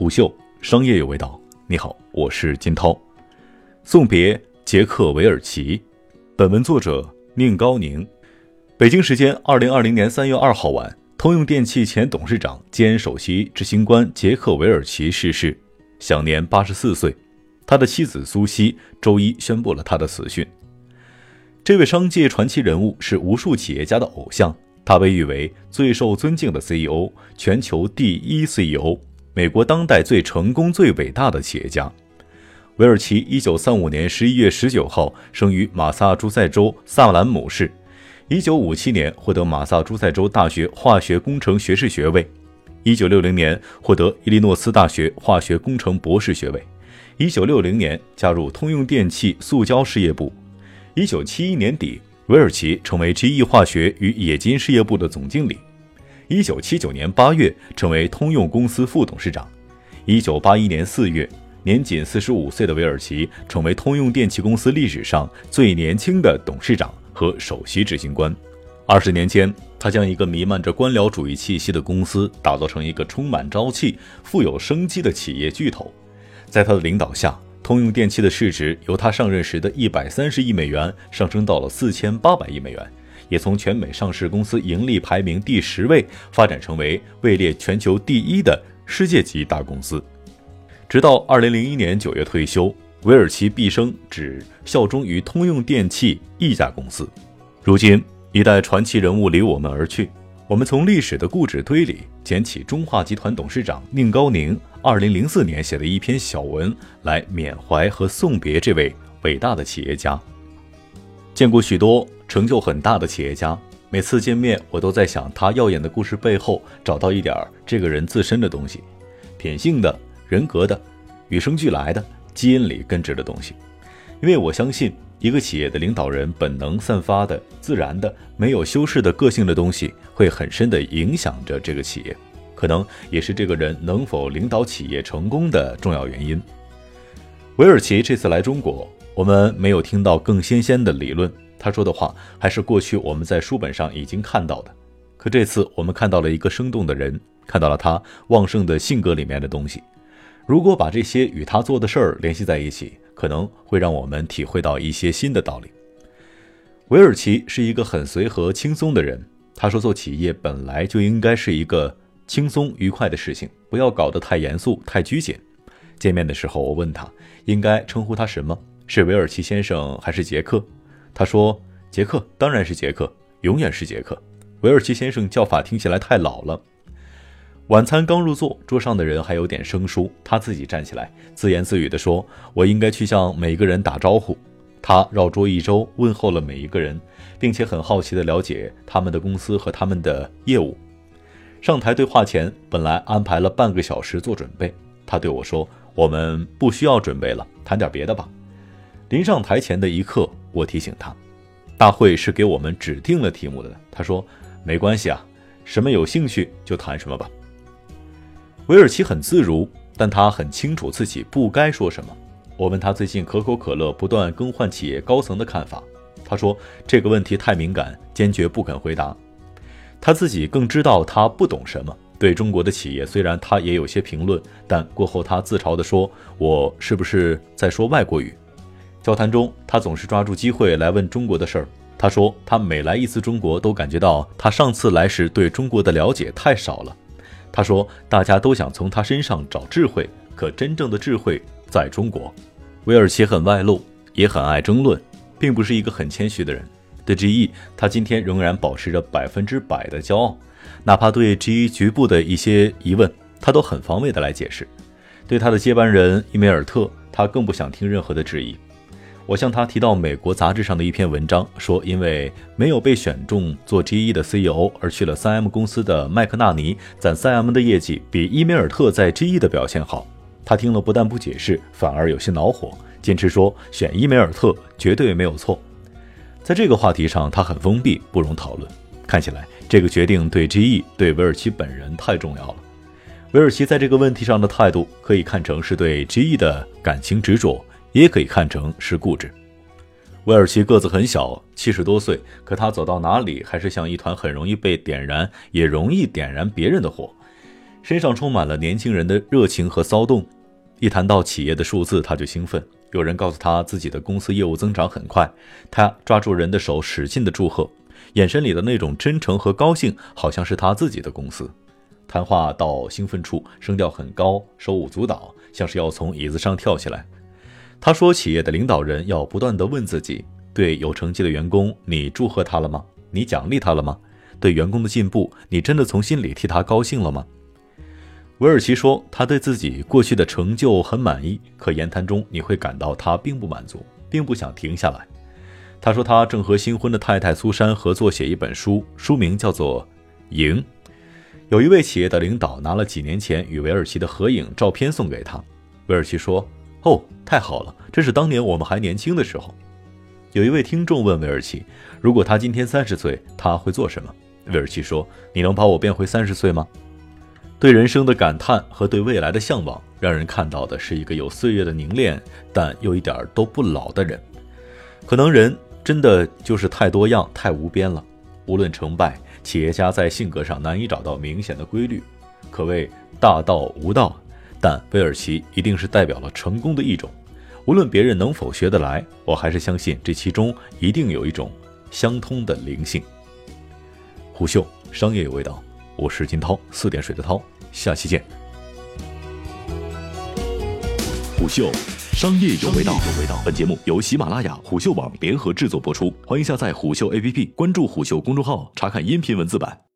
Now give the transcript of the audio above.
虎嗅商业有味道。你好，我是金涛。送别杰克·韦尔奇。本文作者宁高宁。北京时间二零二零年三月二号晚，通用电气前董事长兼首席执行官杰克·韦尔奇逝世，享年八十四岁。他的妻子苏西周一宣布了他的死讯。这位商界传奇人物是无数企业家的偶像，他被誉为最受尊敬的 CEO，全球第一 CEO，美国当代最成功、最伟大的企业家。韦尔奇一九三五年十一月十九号生于马萨诸塞州萨兰姆市，一九五七年获得马萨诸塞州大学化学工程学士学位，一九六零年获得伊利诺斯大学化学工程博士学位，一九六零年加入通用电气塑胶事业部。一九七一年底，韦尔奇成为 GE 化学与冶金事业部的总经理。一九七九年八月，成为通用公司副董事长。一九八一年四月，年仅四十五岁的韦尔奇成为通用电气公司历史上最年轻的董事长和首席执行官。二十年间，他将一个弥漫着官僚主义气息的公司打造成一个充满朝气、富有生机的企业巨头。在他的领导下，通用电气的市值由他上任时的一百三十亿美元上升到了四千八百亿美元，也从全美上市公司盈利排名第十位发展成为位列全球第一的世界级大公司。直到二零零一年九月退休，韦尔奇毕生只效忠于通用电气一家公司。如今，一代传奇人物离我们而去，我们从历史的故纸堆里捡起中化集团董事长宁高宁。二零零四年写的一篇小文来缅怀和送别这位伟大的企业家。见过许多成就很大的企业家，每次见面，我都在想他耀眼的故事背后找到一点这个人自身的东西，品性的、人格的、与生俱来的、基因里根植的东西。因为我相信，一个企业的领导人本能散发的、自然的、没有修饰的个性的东西，会很深的影响着这个企业。可能也是这个人能否领导企业成功的重要原因。韦尔奇这次来中国，我们没有听到更新鲜的理论，他说的话还是过去我们在书本上已经看到的。可这次我们看到了一个生动的人，看到了他旺盛的性格里面的东西。如果把这些与他做的事儿联系在一起，可能会让我们体会到一些新的道理。韦尔奇是一个很随和、轻松的人。他说，做企业本来就应该是一个。轻松愉快的事情，不要搞得太严肃、太拘谨。见面的时候，我问他应该称呼他什么，是韦尔奇先生还是杰克？他说：“杰克，当然是杰克，永远是杰克。韦尔奇先生叫法听起来太老了。”晚餐刚入座，桌上的人还有点生疏，他自己站起来，自言自语地说：“我应该去向每个人打招呼。”他绕桌一周，问候了每一个人，并且很好奇地了解他们的公司和他们的业务。上台对话前，本来安排了半个小时做准备。他对我说：“我们不需要准备了，谈点别的吧。”临上台前的一刻，我提醒他：“大会是给我们指定了题目的。”他说：“没关系啊，什么有兴趣就谈什么吧。”韦尔奇很自如，但他很清楚自己不该说什么。我问他最近可口可乐不断更换企业高层的看法，他说：“这个问题太敏感，坚决不肯回答。”他自己更知道他不懂什么。对中国的企业，虽然他也有些评论，但过后他自嘲地说：“我是不是在说外国语？”交谈中，他总是抓住机会来问中国的事儿。他说：“他每来一次中国，都感觉到他上次来时对中国的了解太少了。”他说：“大家都想从他身上找智慧，可真正的智慧在中国。”威尔奇很外露，也很爱争论，并不是一个很谦虚的人。对 GE，他今天仍然保持着百分之百的骄傲，哪怕对 GE 局部的一些疑问，他都很防卫的来解释。对他的接班人伊梅尔特，他更不想听任何的质疑。我向他提到美国杂志上的一篇文章，说因为没有被选中做 GE 的 CEO 而去了 3M 公司的麦克纳尼，在 3M 的业绩比伊梅尔特在 GE 的表现好。他听了不但不解释，反而有些恼火，坚持说选伊梅尔特绝对没有错。在这个话题上，他很封闭，不容讨论。看起来，这个决定对 GE、对韦尔奇本人太重要了。韦尔奇在这个问题上的态度，可以看成是对 GE 的感情执着，也可以看成是固执。威尔奇个子很小，七十多岁，可他走到哪里，还是像一团很容易被点燃，也容易点燃别人的火。身上充满了年轻人的热情和骚动。一谈到企业的数字，他就兴奋。有人告诉他自己的公司业务增长很快，他抓住人的手，使劲的祝贺，眼神里的那种真诚和高兴，好像是他自己的公司。谈话到兴奋处，声调很高，手舞足蹈，像是要从椅子上跳起来。他说：“企业的领导人要不断地问自己，对有成绩的员工，你祝贺他了吗？你奖励他了吗？对员工的进步，你真的从心里替他高兴了吗？”韦尔奇说：“他对自己过去的成就很满意，可言谈中你会感到他并不满足，并不想停下来。”他说：“他正和新婚的太太苏珊合作写一本书，书名叫做《赢》。”有一位企业的领导拿了几年前与韦尔奇的合影照片送给他，韦尔奇说：“哦，太好了，这是当年我们还年轻的时候。”有一位听众问韦尔奇：“如果他今天三十岁，他会做什么？”韦尔奇说：“你能把我变回三十岁吗？”对人生的感叹和对未来的向往，让人看到的是一个有岁月的凝练，但又一点都不老的人。可能人真的就是太多样、太无边了，无论成败。企业家在性格上难以找到明显的规律，可谓大道无道，但威尔奇一定是代表了成功的一种。无论别人能否学得来，我还是相信这其中一定有一种相通的灵性。虎嗅商业有味道，我是金涛，四点水的涛，下期见。虎嗅商业有味道，有味道本节目由喜马拉雅、虎嗅网联合制作播出，欢迎下载虎嗅 APP，关注虎嗅公众号，查看音频文字版。